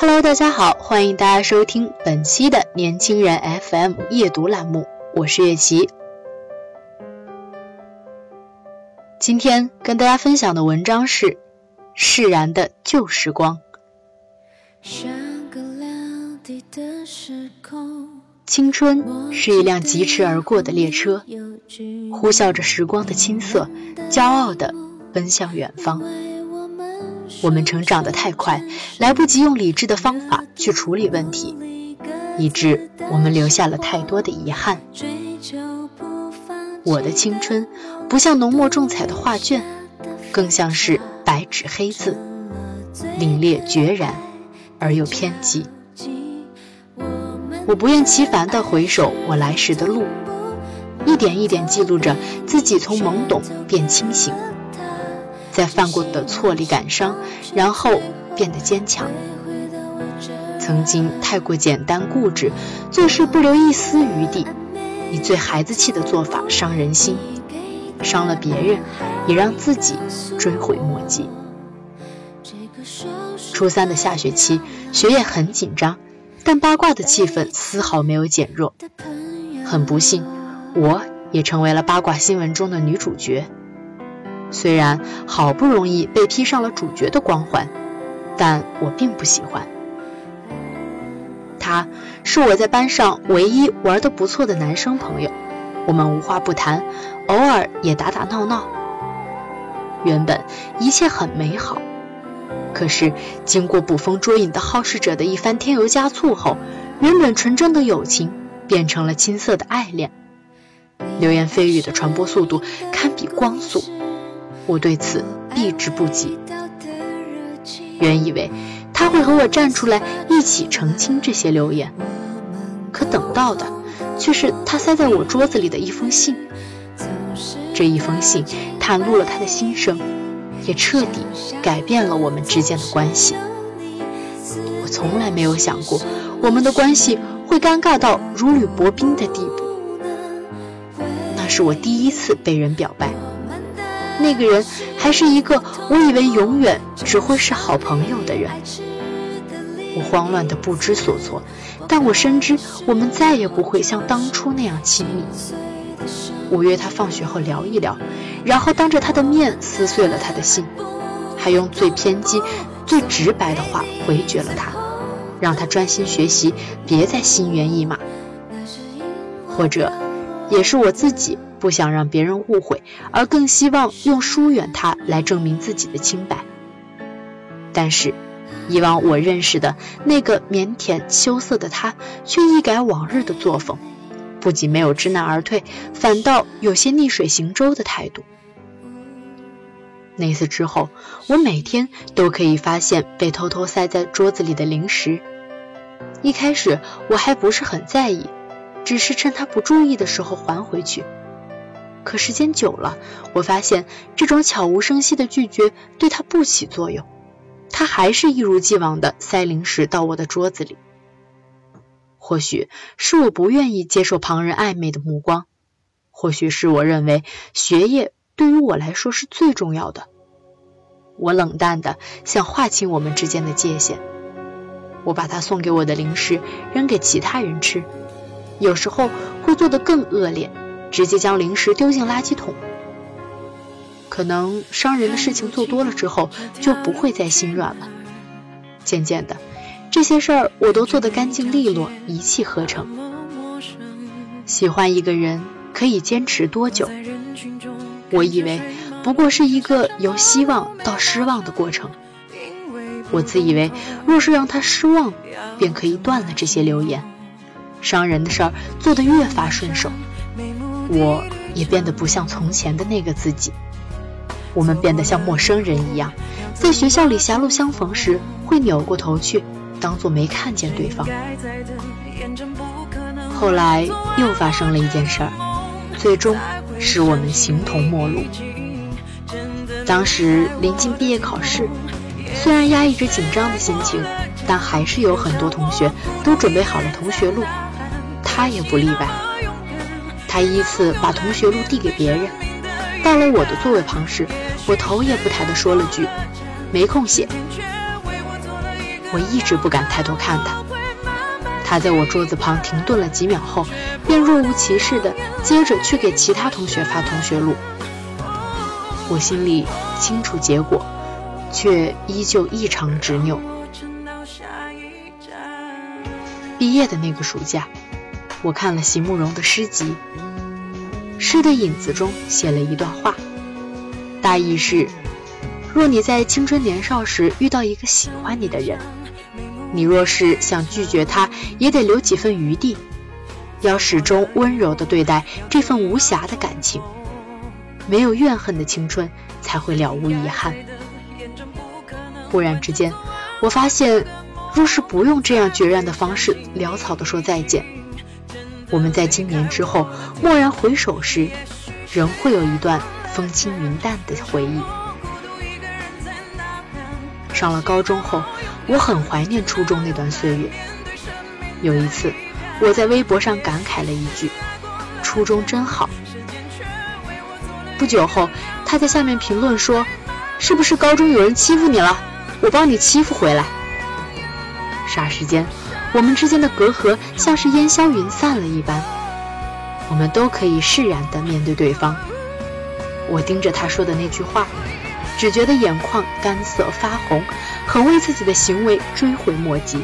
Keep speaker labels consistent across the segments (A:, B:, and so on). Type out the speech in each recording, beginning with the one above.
A: Hello，大家好，欢迎大家收听本期的年轻人 FM 夜读栏目，我是月琪。今天跟大家分享的文章是《释然的旧时光》。青春是一辆疾驰而过的列车，呼啸着时光的青涩，骄傲地奔向远方。我们成长的太快，来不及用理智的方法去处理问题，以致我们留下了太多的遗憾。我的青春不像浓墨重彩的画卷，更像是白纸黑字，凛冽决然而又偏激。我不厌其烦地回首我来时的路，一点一点记录着自己从懵懂变清醒。在犯过的错里感伤，然后变得坚强。曾经太过简单固执，做事不留一丝余地，以最孩子气的做法伤人心，伤了别人，也让自己追悔莫及。初三的下学期，学业很紧张，但八卦的气氛丝毫没有减弱。很不幸，我也成为了八卦新闻中的女主角。虽然好不容易被披上了主角的光环，但我并不喜欢。他是我在班上唯一玩得不错的男生朋友，我们无话不谈，偶尔也打打闹闹。原本一切很美好，可是经过捕风捉影的好事者的一番添油加醋后，原本纯真的友情变成了青涩的爱恋，流言蜚语的传播速度堪比光速。我对此避之不及。原以为他会和我站出来一起澄清这些流言，可等到的却是他塞在我桌子里的一封信。这一封信袒露了他的心声，也彻底改变了我们之间的关系。我从来没有想过我们的关系会尴尬到如履薄冰的地步。那是我第一次被人表白。那个人还是一个我以为永远只会是好朋友的人，我慌乱的不知所措，但我深知我们再也不会像当初那样亲密。我约他放学后聊一聊，然后当着他的面撕碎了他的信，还用最偏激、最直白的话回绝了他，让他专心学习，别再心猿意马。或者，也是我自己。不想让别人误会，而更希望用疏远他来证明自己的清白。但是，以往我认识的那个腼腆羞涩的他，却一改往日的作风，不仅没有知难而退，反倒有些逆水行舟的态度。那次之后，我每天都可以发现被偷偷塞在桌子里的零食。一开始我还不是很在意，只是趁他不注意的时候还回去。可时间久了，我发现这种悄无声息的拒绝对他不起作用，他还是一如既往的塞零食到我的桌子里。或许是我不愿意接受旁人暧昧的目光，或许是我认为学业对于我来说是最重要的。我冷淡的想划清我们之间的界限，我把他送给我的零食扔给其他人吃，有时候会做得更恶劣。直接将零食丢进垃圾桶，可能伤人的事情做多了之后，就不会再心软了。渐渐的，这些事儿我都做得干净利落，一气呵成。喜欢一个人可以坚持多久？我以为不过是一个由希望到失望的过程。我自以为若是让他失望，便可以断了这些流言。伤人的事儿做得越发顺手，我也变得不像从前的那个自己。我们变得像陌生人一样，在学校里狭路相逢时会扭过头去，当做没看见对方。后来又发生了一件事儿，最终使我们形同陌路。当时临近毕业考试，虽然压抑着紧张的心情，但还是有很多同学都准备好了同学录，他也不例外。他依次把同学录递给别人，到了我的座位旁时，我头也不抬地说了句：“没空写。”我一直不敢抬头看他。他在我桌子旁停顿了几秒后，便若无其事地接着去给其他同学发同学录。我心里清楚结果，却依旧异常执拗。毕业的那个暑假，我看了席慕容的诗集，诗的影子中写了一段话，大意是：若你在青春年少时遇到一个喜欢你的人，你若是想拒绝他，也得留几分余地，要始终温柔地对待这份无瑕的感情。没有怨恨的青春才会了无遗憾。忽然之间，我发现，若是不用这样决然的方式潦草地说再见，我们在今年之后蓦然回首时，仍会有一段风轻云淡的回忆。上了高中后，我很怀念初中那段岁月。有一次，我在微博上感慨了一句：“初中真好。”不久后，他在下面评论说：“是不是高中有人欺负你了？我帮你欺负回来。”霎时间，我们之间的隔阂像是烟消云散了一般，我们都可以释然地面对对方。我盯着他说的那句话，只觉得眼眶干涩发红，很为自己的行为追悔莫及。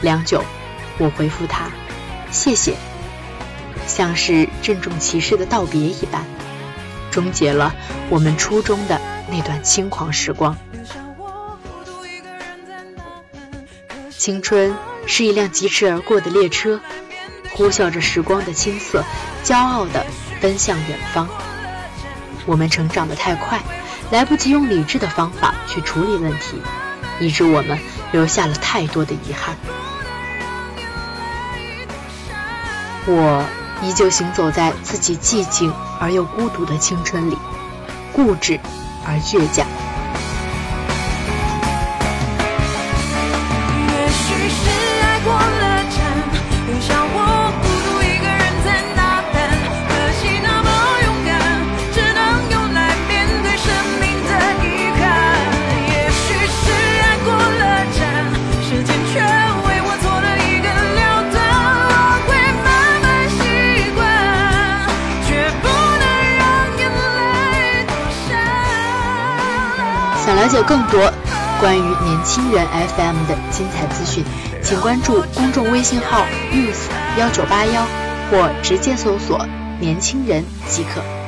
A: 良久，我回复他：“谢谢。”像是郑重其事的道别一般，终结了我们初中的那段轻狂时光。青春是一辆疾驰而过的列车，呼啸着时光的青涩，骄傲地奔向远方。我们成长得太快，来不及用理智的方法去处理问题，以致我们留下了太多的遗憾。我。依旧行走在自己寂静而又孤独的青春里，固执而倔强。解更多关于年轻人 FM 的精彩资讯，请关注公众微信号 youth 幺九八幺，或直接搜索“年轻人”即可。